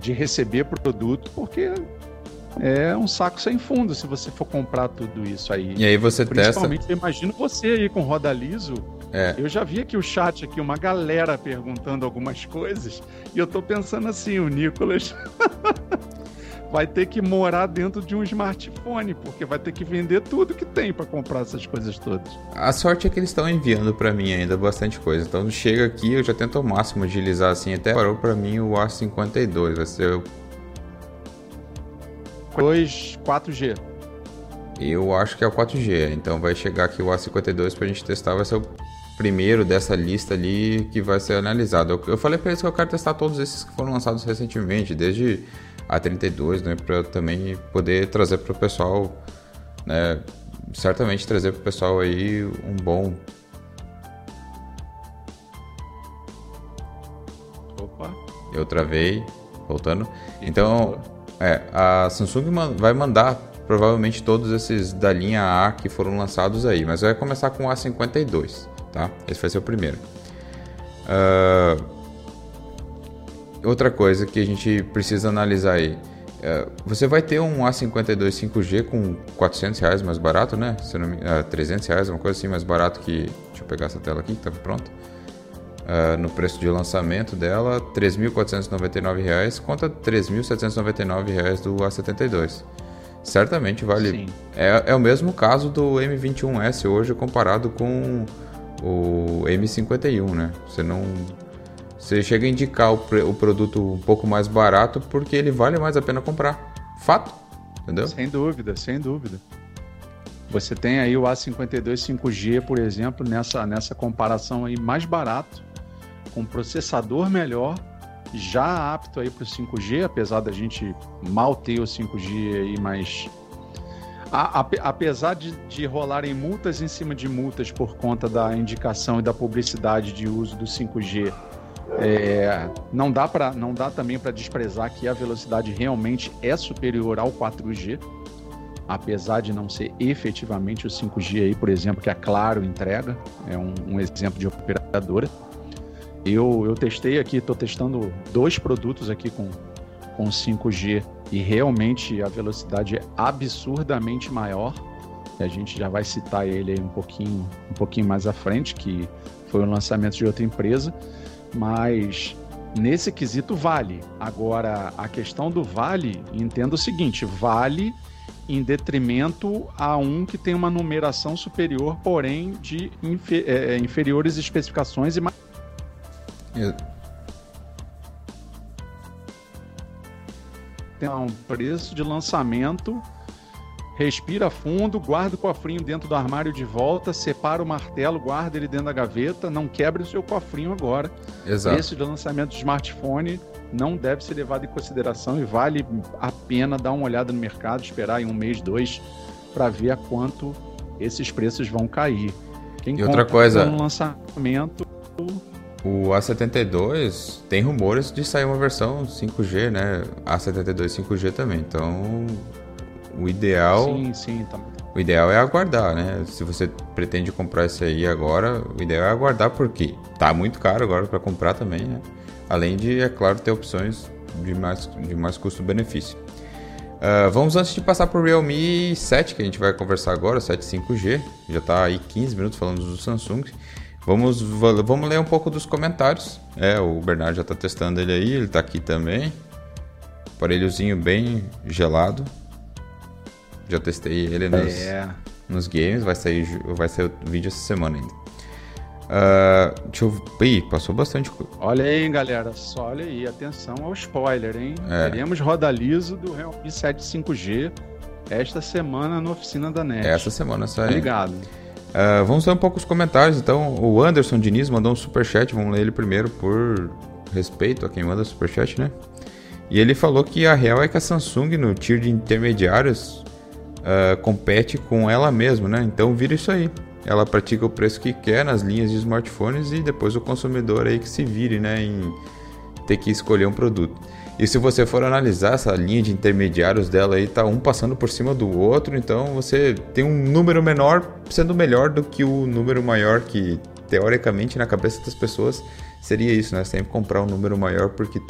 de receber produto, porque é um saco sem fundo se você for comprar tudo isso aí. E aí você Principalmente, testa. Eu imagino você aí com roda liso. É. Eu já vi aqui o chat aqui, uma galera perguntando algumas coisas, e eu tô pensando assim, o Nicolas vai ter que morar dentro de um smartphone, porque vai ter que vender tudo que tem para comprar essas coisas todas. A sorte é que eles estão enviando para mim ainda bastante coisa. Então chega aqui, eu já tento ao máximo agilizar assim, até parou para mim o A52, vai ser o 2 4G. Eu acho que é o 4G, então vai chegar aqui o A52 pra gente testar, vai ser o primeiro dessa lista ali que vai ser analisado. Eu, eu falei para eles que eu quero testar todos esses que foram lançados recentemente, desde a32, né, para também poder trazer para o pessoal, né, certamente trazer para o pessoal aí um bom. Opa. Eu travei, voltando. Então, é, a Samsung vai mandar provavelmente todos esses da linha A que foram lançados aí, mas vai começar com o A52, tá? Esse vai ser o primeiro. Uh, outra coisa que a gente precisa analisar aí. É, você vai ter um A52 5G com 400 reais mais barato, né? Se não me, 300 é, reais, uma coisa assim mais barato que. Deixa eu pegar essa tela aqui que tá pronta. Uh, no preço de lançamento dela, R$ 3.499 contra R$ 3.799 do A72. Certamente vale. É, é o mesmo caso do M21S hoje comparado com o M51, né? Você não você chega a indicar o, o produto um pouco mais barato porque ele vale mais a pena comprar. Fato. Entendeu? Sem dúvida, sem dúvida. Você tem aí o A52 5G, por exemplo, nessa, nessa comparação aí mais barato, com processador melhor, já apto aí para o 5G, apesar da gente mal ter o 5G aí, mas a, apesar de, de rolarem multas em cima de multas por conta da indicação e da publicidade de uso do 5G, é, não dá para não dá também para desprezar que a velocidade realmente é superior ao 4G apesar de não ser efetivamente o 5G aí, por exemplo, que a Claro entrega, é um, um exemplo de operadora. Eu, eu testei aqui, estou testando dois produtos aqui com, com 5G e realmente a velocidade é absurdamente maior. A gente já vai citar ele um pouquinho, um pouquinho mais à frente, que foi o lançamento de outra empresa, mas nesse quesito vale. Agora, a questão do vale, entenda o seguinte: vale em detrimento a um que tem uma numeração superior, porém de infer é, é, inferiores especificações e mais. Tem um preço de lançamento respira fundo, guarda o cofrinho dentro do armário de volta, separa o martelo, guarda ele dentro da gaveta, não quebre o seu cofrinho agora. Exato. Preço de lançamento de smartphone não deve ser levado em consideração e vale a pena dar uma olhada no mercado, esperar em um mês, dois, para ver a quanto esses preços vão cair. Quem e outra coisa, no lançamento o A72 tem rumores de sair uma versão 5G, né? A72 5G também. Então, o ideal. Sim, sim, também. O ideal é aguardar, né? Se você pretende comprar isso aí agora, o ideal é aguardar porque tá muito caro agora para comprar também, né? Além de, é claro, ter opções de mais, de mais custo-benefício. Uh, vamos antes de passar para o Realme 7, que a gente vai conversar agora, 7 5G. Já está aí 15 minutos falando do Samsung. Vamos, vamos ler um pouco dos comentários. É, o Bernardo já está testando ele aí, ele está aqui também. Aparelhozinho bem gelado. Já testei ele nos, é. nos games, vai sair, vai sair o vídeo essa semana ainda. Uh, deixa eu Ih, passou bastante Olha aí, galera. Só olha aí. Atenção ao spoiler, hein? É. Teremos roda liso do Realme 7 5G esta semana na oficina da NET. Essa semana sai. Obrigado. Uh, vamos ler um pouco os comentários. Então, o Anderson Diniz mandou um superchat. Vamos ler ele primeiro por respeito a quem manda superchat, né? E ele falou que a real é que a Samsung, no tier de intermediários, uh, compete com ela mesma, né? Então vira isso aí. Ela pratica o preço que quer nas linhas de smartphones e depois o consumidor aí que se vire, né? Em ter que escolher um produto. E se você for analisar essa linha de intermediários dela aí, tá um passando por cima do outro, então você tem um número menor sendo melhor do que o número maior que teoricamente na cabeça das pessoas seria isso, né? Sempre comprar um número maior porque,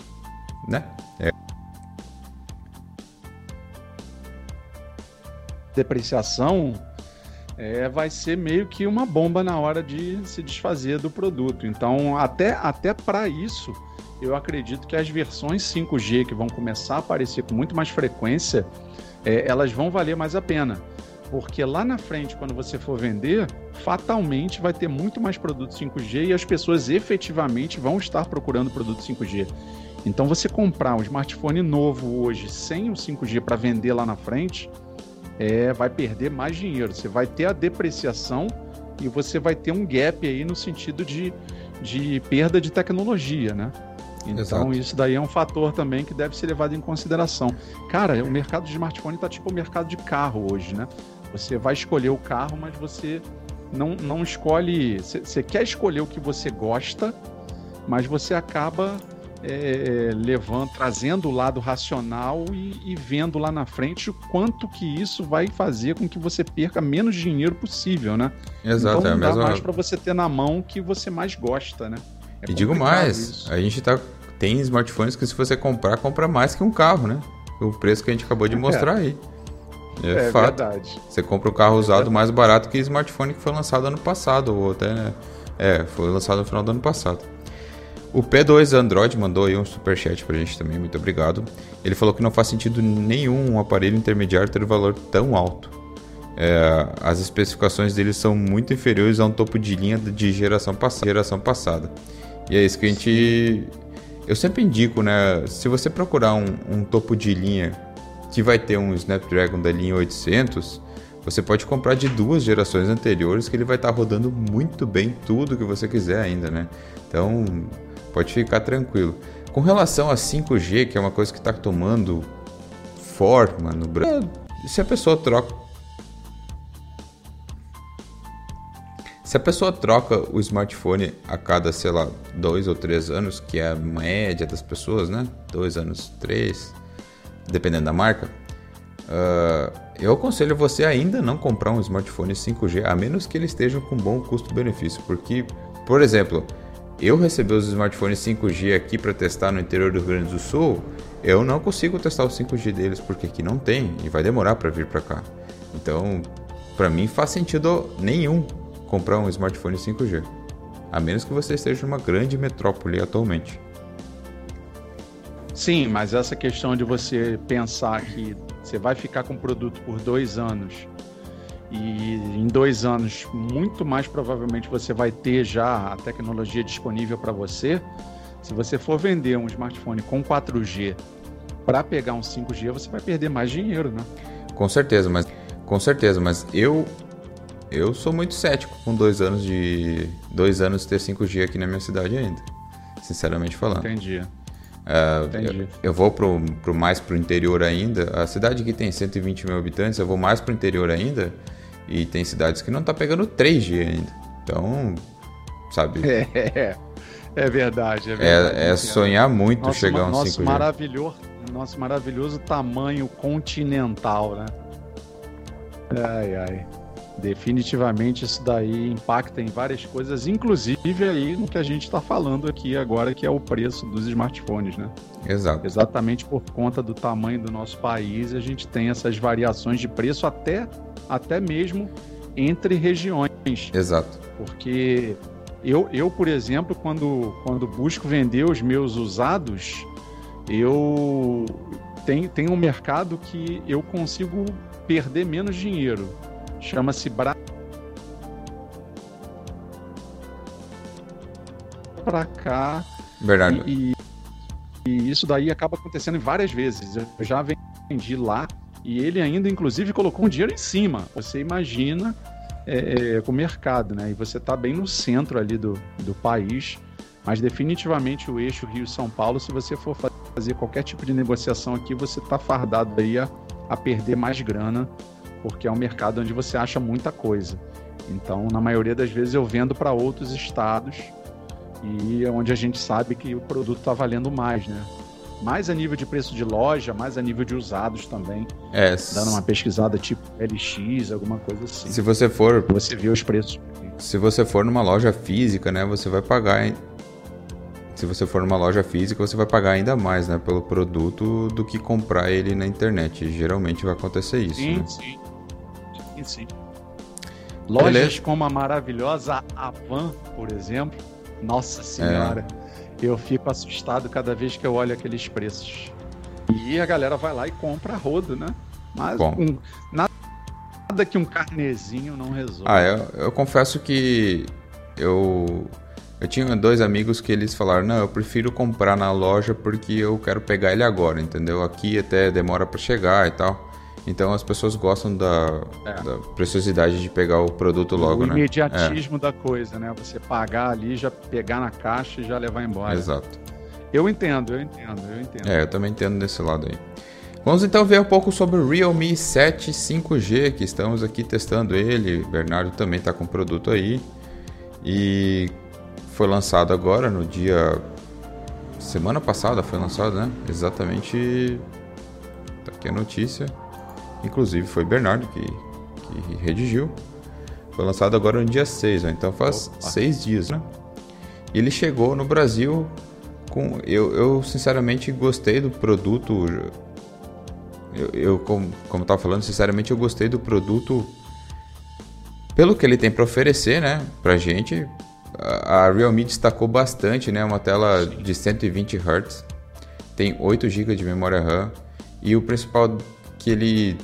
né? É depreciação é, vai ser meio que uma bomba na hora de se desfazer do produto. Então, até, até para isso, eu acredito que as versões 5G que vão começar a aparecer com muito mais frequência, é, elas vão valer mais a pena. Porque lá na frente, quando você for vender, fatalmente vai ter muito mais produto 5G e as pessoas efetivamente vão estar procurando produto 5G. Então, você comprar um smartphone novo hoje sem o 5G para vender lá na frente, é, vai perder mais dinheiro. Você vai ter a depreciação e você vai ter um gap aí no sentido de, de perda de tecnologia, né? Então, Exato. isso daí é um fator também que deve ser levado em consideração. Cara, o mercado de smartphone tá tipo o mercado de carro hoje, né? Você vai escolher o carro, mas você não, não escolhe. Você quer escolher o que você gosta, mas você acaba é, levando, trazendo o lado racional e, e, vendo lá na frente o quanto que isso vai fazer com que você perca menos dinheiro possível, né? Exato, então, é a mesma... mais para você ter na mão o que você mais gosta, né? É e digo mais, isso. a gente tá tem smartphones que se você comprar, compra mais que um carro, né? O preço que a gente acabou de é. mostrar aí. É, é fato. verdade. Você compra um carro usado mais barato que o smartphone que foi lançado ano passado, ou até, né? É, foi lançado no final do ano passado. O P2 Android mandou aí um superchat pra gente também, muito obrigado. Ele falou que não faz sentido nenhum um aparelho intermediário ter valor tão alto. É, as especificações dele são muito inferiores a um topo de linha de geração, pass geração passada. E é isso que a gente. Eu sempre indico, né? Se você procurar um, um topo de linha que vai ter um Snapdragon da linha 800, você pode comprar de duas gerações anteriores que ele vai estar tá rodando muito bem tudo que você quiser ainda, né? Então, pode ficar tranquilo. Com relação a 5G, que é uma coisa que está tomando forma no Brasil, se a pessoa troca Se a pessoa troca o smartphone a cada, sei lá, dois ou três anos, que é a média das pessoas, né? Dois anos, três, dependendo da marca, uh, eu aconselho você ainda não comprar um smartphone 5G, a menos que ele esteja com bom custo-benefício, porque, por exemplo, eu recebi os smartphones 5G aqui para testar no interior do Rio Grande do Sul, eu não consigo testar o 5G deles porque aqui não tem e vai demorar para vir para cá. Então, para mim faz sentido nenhum comprar um smartphone 5G, a menos que você esteja numa grande metrópole atualmente. Sim, mas essa questão de você pensar que você vai ficar com o produto por dois anos e em dois anos, muito mais provavelmente você vai ter já a tecnologia disponível para você. Se você for vender um smartphone com 4G para pegar um 5G, você vai perder mais dinheiro, né? Com certeza, mas com certeza, mas eu eu sou muito cético com dois anos de dois anos ter 5G aqui na minha cidade ainda, sinceramente falando. Entendi. Uh, Entendi. Eu, eu, vou pro, pro mais pro interior ainda. A cidade que tem 120 mil habitantes, eu vou mais pro interior ainda. E tem cidades que não tá pegando 3G ainda. Então, sabe? É, é verdade. É, verdade, é, é sonhar muito nosso, chegar a um nosso 5G. Maravilhoso, nosso maravilhoso tamanho continental, né? Ai, ai. Definitivamente isso daí impacta em várias coisas, inclusive aí no que a gente está falando aqui agora, que é o preço dos smartphones, né? Exato. Exatamente por conta do tamanho do nosso país, a gente tem essas variações de preço até, até mesmo entre regiões. Exato. Porque eu, eu por exemplo, quando, quando busco vender os meus usados, eu tenho, tenho um mercado que eu consigo perder menos dinheiro Chama-se Bra... para cá. Verdade. E, e, isso daí acaba acontecendo várias vezes. Eu já vendi lá e ele ainda, inclusive, colocou um dinheiro em cima. Você imagina é, é, com o mercado, né? E você está bem no centro ali do, do país. Mas definitivamente o eixo Rio-São Paulo, se você for fazer qualquer tipo de negociação aqui, você está fardado aí a, a perder mais grana porque é um mercado onde você acha muita coisa. Então, na maioria das vezes, eu vendo para outros estados e é onde a gente sabe que o produto está valendo mais, né? Mais a nível de preço de loja, mais a nível de usados também. É. Dando uma pesquisada tipo LX, alguma coisa assim. Se você for. Você vê os preços. Se você for numa loja física, né? Você vai pagar. Se você for numa loja física, você vai pagar ainda mais, né? Pelo produto do que comprar ele na internet. Geralmente vai acontecer isso. Sim, né? sim sim. Lojas Beleza. como a maravilhosa Avan, por exemplo. Nossa senhora, é. Eu fico assustado cada vez que eu olho aqueles preços. E a galera vai lá e compra rodo, né? Mas um, nada que um carnezinho não resolva. Ah, eu, eu confesso que eu eu tinha dois amigos que eles falaram: "Não, eu prefiro comprar na loja porque eu quero pegar ele agora, entendeu? Aqui até demora para chegar e tal". Então as pessoas gostam da, é. da preciosidade de pegar o produto logo, o né? O imediatismo é. da coisa, né? Você pagar ali, já pegar na caixa e já levar embora. Exato. Eu entendo, eu entendo, eu entendo. É, eu também entendo desse lado aí. Vamos então ver um pouco sobre o Realme 7 5G, que estamos aqui testando ele. O Bernardo também está com o produto aí. E foi lançado agora no dia. Semana passada foi lançado, né? Exatamente. Tá aqui a notícia. Inclusive foi Bernardo que, que redigiu. Foi lançado agora no dia 6, né? então faz Opa. seis dias, né? E ele chegou no Brasil com. Eu, eu sinceramente gostei do produto. Eu, eu como, como eu tava falando, sinceramente eu gostei do produto pelo que ele tem para oferecer, né? Pra gente. A, a Realme destacou bastante, né? Uma tela Sim. de 120 Hz, tem 8 GB de memória RAM e o principal que ele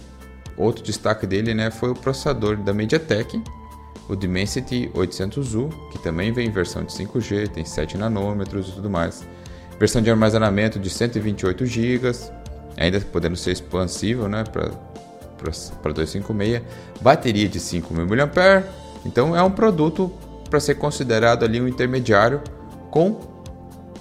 Outro destaque dele né, foi o processador da MediaTek, o Dimensity 800U, que também vem em versão de 5G, tem 7 nanômetros e tudo mais. Versão de armazenamento de 128 GB, ainda podendo ser expansível né, para 256, bateria de 5.000 mAh, então é um produto para ser considerado ali um intermediário com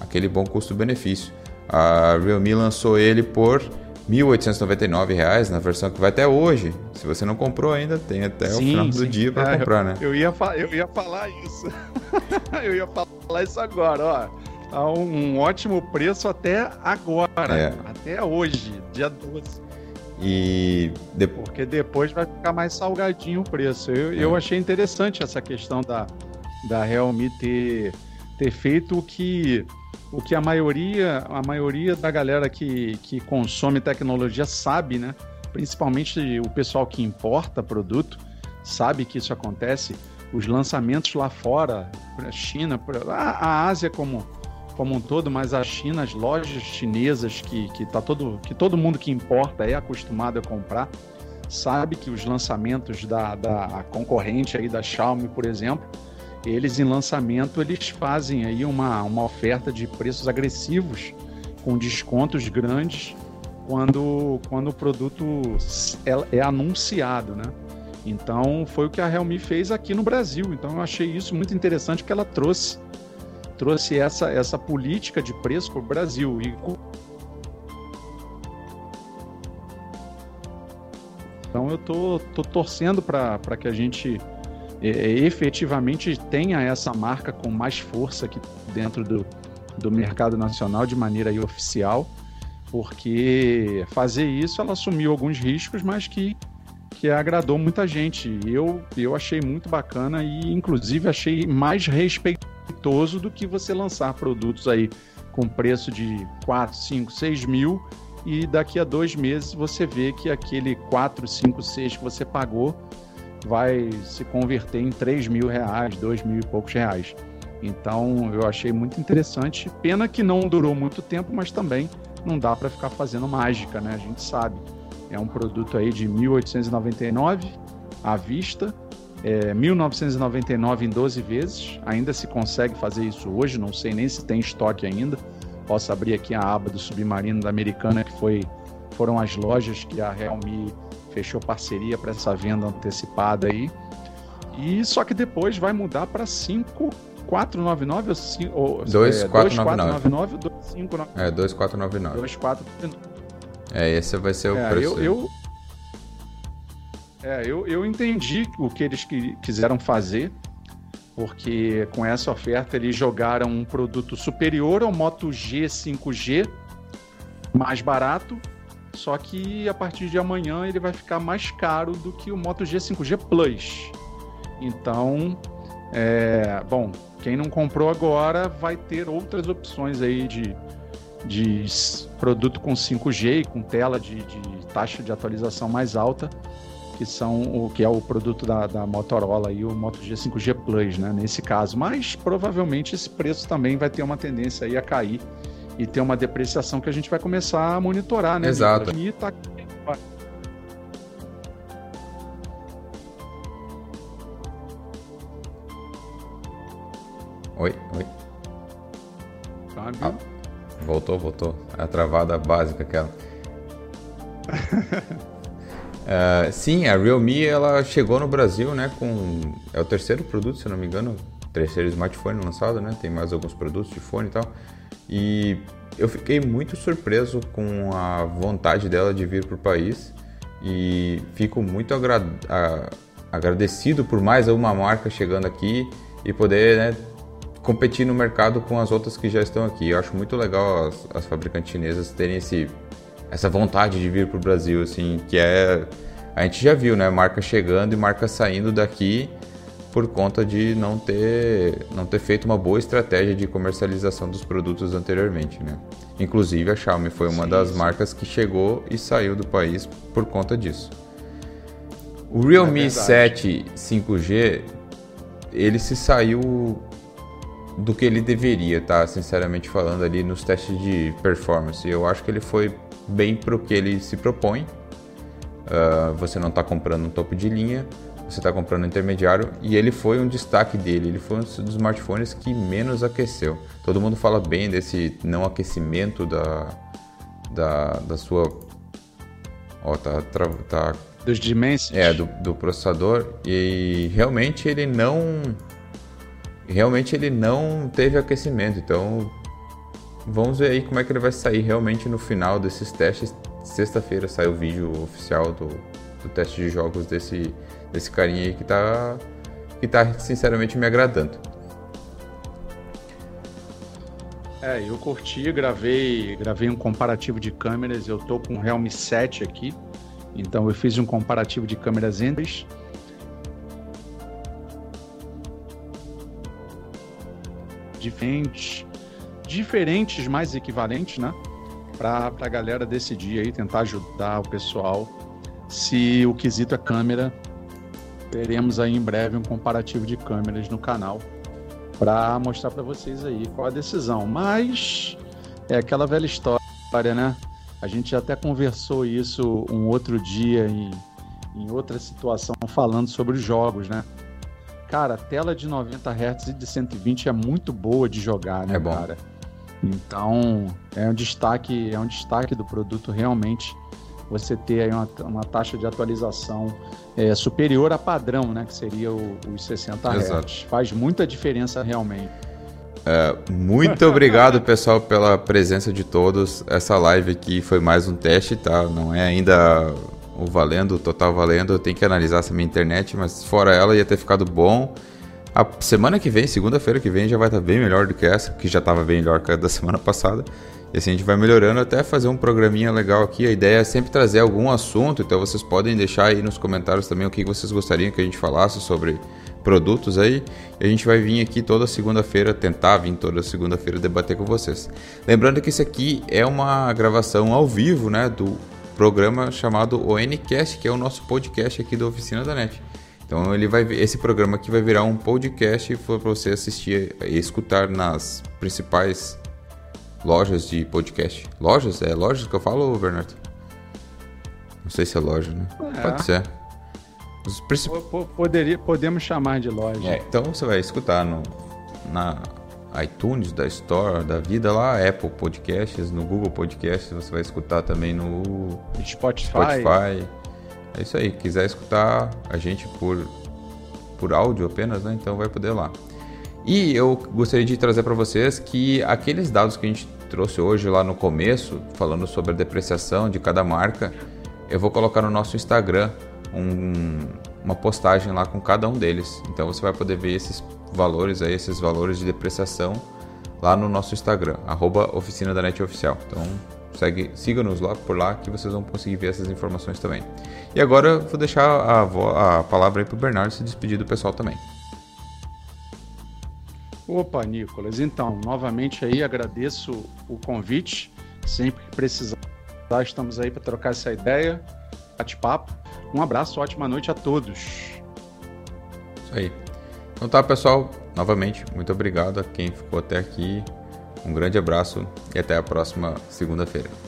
aquele bom custo-benefício. A Realme lançou ele por R$ 1.899 na versão que vai até hoje. Se você não comprou ainda, tem até sim, o final sim. do dia para é, comprar, né? Eu ia, eu ia falar isso. eu ia falar isso agora, ó. A um, um ótimo preço até agora, é. até hoje, dia 12. E de... porque depois vai ficar mais salgadinho o preço. Eu, é. eu achei interessante essa questão da, da Realme ter, ter feito o que o que a maioria a maioria da galera que, que consome tecnologia sabe, né? Principalmente o pessoal que importa produto sabe que isso acontece. Os lançamentos lá fora, para a China, a, a Ásia como como um todo, mas a China, as lojas chinesas que, que, tá todo, que todo mundo que importa é acostumado a comprar, sabe que os lançamentos da, da concorrente aí da Xiaomi, por exemplo, eles em lançamento eles fazem aí uma, uma oferta de preços agressivos com descontos grandes quando, quando o produto é, é anunciado, né? Então foi o que a Realme fez aqui no Brasil. Então eu achei isso muito interessante que ela trouxe trouxe essa, essa política de preço para o Brasil. E... Então eu tô, tô torcendo para que a gente é, efetivamente tenha essa marca com mais força aqui dentro do, do mercado nacional de maneira oficial, porque fazer isso ela assumiu alguns riscos, mas que, que agradou muita gente. Eu, eu achei muito bacana e, inclusive, achei mais respeitoso do que você lançar produtos aí com preço de 4, 5, 6 mil e daqui a dois meses você vê que aquele 4, 5, 6 que você pagou vai se converter em 3 mil reais, 2 mil e poucos reais. Então eu achei muito interessante. Pena que não durou muito tempo, mas também não dá para ficar fazendo mágica, né? A gente sabe. É um produto aí de 1899 à vista é, 1999 em 12 vezes. Ainda se consegue fazer isso hoje, não sei nem se tem estoque ainda. Posso abrir aqui a aba do Submarino da Americana, que foi, foram as lojas que a Realme fechou parceria para essa venda antecipada aí. E só que depois vai mudar para 5499 ou 2499 ou 2599. É, 2499. 2499. É, esse vai ser o é, preço. Eu, eu, é, eu, eu entendi o que eles que, quiseram fazer, porque com essa oferta eles jogaram um produto superior ao Moto G 5G, mais barato, só que a partir de amanhã ele vai ficar mais caro do que o Moto G 5G Plus. Então, é, bom, quem não comprou agora vai ter outras opções aí de, de produto com 5G e com tela de, de taxa de atualização mais alta que são o que é o produto da, da Motorola e o Moto G 5G Plus, né, nesse caso. Mas provavelmente esse preço também vai ter uma tendência aí a cair e ter uma depreciação que a gente vai começar a monitorar, né? Exato. E tá... Oi, oi. Ah, voltou, voltou. A travada básica aquela. Uh, sim, a Realme ela chegou no Brasil, né, com é o terceiro produto, se não me engano, terceiro smartphone lançado, né? Tem mais alguns produtos de fone e tal. E eu fiquei muito surpreso com a vontade dela de vir para o país e fico muito agra agradecido por mais uma marca chegando aqui e poder né, competir no mercado com as outras que já estão aqui. Eu acho muito legal as, as fabricantes chinesas terem esse essa vontade de vir para o Brasil, assim, que é a gente já viu, né, marca chegando e marca saindo daqui por conta de não ter não ter feito uma boa estratégia de comercialização dos produtos anteriormente, né? Inclusive a Xiaomi foi uma sim, das sim. marcas que chegou e saiu do país por conta disso. O Realme é 7 5G ele se saiu do que ele deveria, tá? Sinceramente falando ali nos testes de performance, eu acho que ele foi bem para o que ele se propõe. Uh, você não está comprando um topo de linha, você está comprando um intermediário e ele foi um destaque dele. Ele foi um dos smartphones que menos aqueceu. Todo mundo fala bem desse não aquecimento da, da, da sua Ó, tá, tá dos Dimensity. É, do, do processador. E realmente ele não. Realmente ele não teve aquecimento. Então vamos ver aí como é que ele vai sair realmente no final desses testes. Sexta-feira sai o vídeo oficial do, do teste de jogos desse, desse carinha aí que tá, que tá sinceramente me agradando. É, eu curti, gravei, gravei um comparativo de câmeras. Eu tô com o Realme 7 aqui. Então eu fiz um comparativo de câmeras entre diferentes, diferentes, mais equivalentes, né? Para a galera decidir aí, tentar ajudar o pessoal. Se o quesito é câmera, teremos aí em breve um comparativo de câmeras no canal para mostrar para vocês aí qual a decisão. Mas é aquela velha história, né? A gente até conversou isso um outro dia em, em outra situação, falando sobre os jogos, né? Cara, a tela de 90 Hz e de 120 é muito boa de jogar, né, é cara? Então, é um destaque, é um destaque do produto realmente você ter aí uma, uma taxa de atualização é, superior a padrão, né, que seria o, os 60 Hz. Faz muita diferença realmente. É, muito obrigado, pessoal, pela presença de todos. Essa live aqui foi mais um teste, tá? Não é ainda o valendo, o total valendo. Eu tenho que analisar essa minha internet, mas fora ela ia ter ficado bom. A semana que vem, segunda-feira que vem, já vai estar bem melhor do que essa, que já estava bem melhor que a da semana passada. E assim a gente vai melhorando até fazer um programinha legal aqui. A ideia é sempre trazer algum assunto, então vocês podem deixar aí nos comentários também o que vocês gostariam que a gente falasse sobre produtos aí. E a gente vai vir aqui toda segunda-feira, tentar vir toda segunda-feira debater com vocês. Lembrando que isso aqui é uma gravação ao vivo, né, do programa chamado ONCast, que é o nosso podcast aqui da Oficina da NET. Então ele vai esse programa aqui vai virar um podcast para você assistir e escutar nas principais lojas de podcast. Lojas? É lojas que eu falo, Bernardo? Não sei se é loja, né? É. Pode ser. Os princip... Poderia, podemos chamar de loja. É, então você vai escutar no, na iTunes, da Store, da vida lá, Apple Podcasts, no Google Podcasts, você vai escutar também no Spotify. Spotify. É isso aí, quiser escutar a gente por, por áudio apenas, né? Então vai poder lá. E eu gostaria de trazer para vocês que aqueles dados que a gente trouxe hoje lá no começo, falando sobre a depreciação de cada marca, eu vou colocar no nosso Instagram um, uma postagem lá com cada um deles. Então você vai poder ver esses valores aí, esses valores de depreciação lá no nosso Instagram, arroba Oficina da Net Oficial. Então segue, siga-nos lá por lá que vocês vão conseguir ver essas informações também. E agora vou deixar a, a palavra aí para o Bernardo se despedir do pessoal também. Opa, Nicolas. Então, novamente aí agradeço o convite. Sempre que precisar, estamos aí para trocar essa ideia, bate-papo. Um abraço, ótima noite a todos. Isso aí. Então tá, pessoal. Novamente, muito obrigado a quem ficou até aqui. Um grande abraço e até a próxima segunda-feira.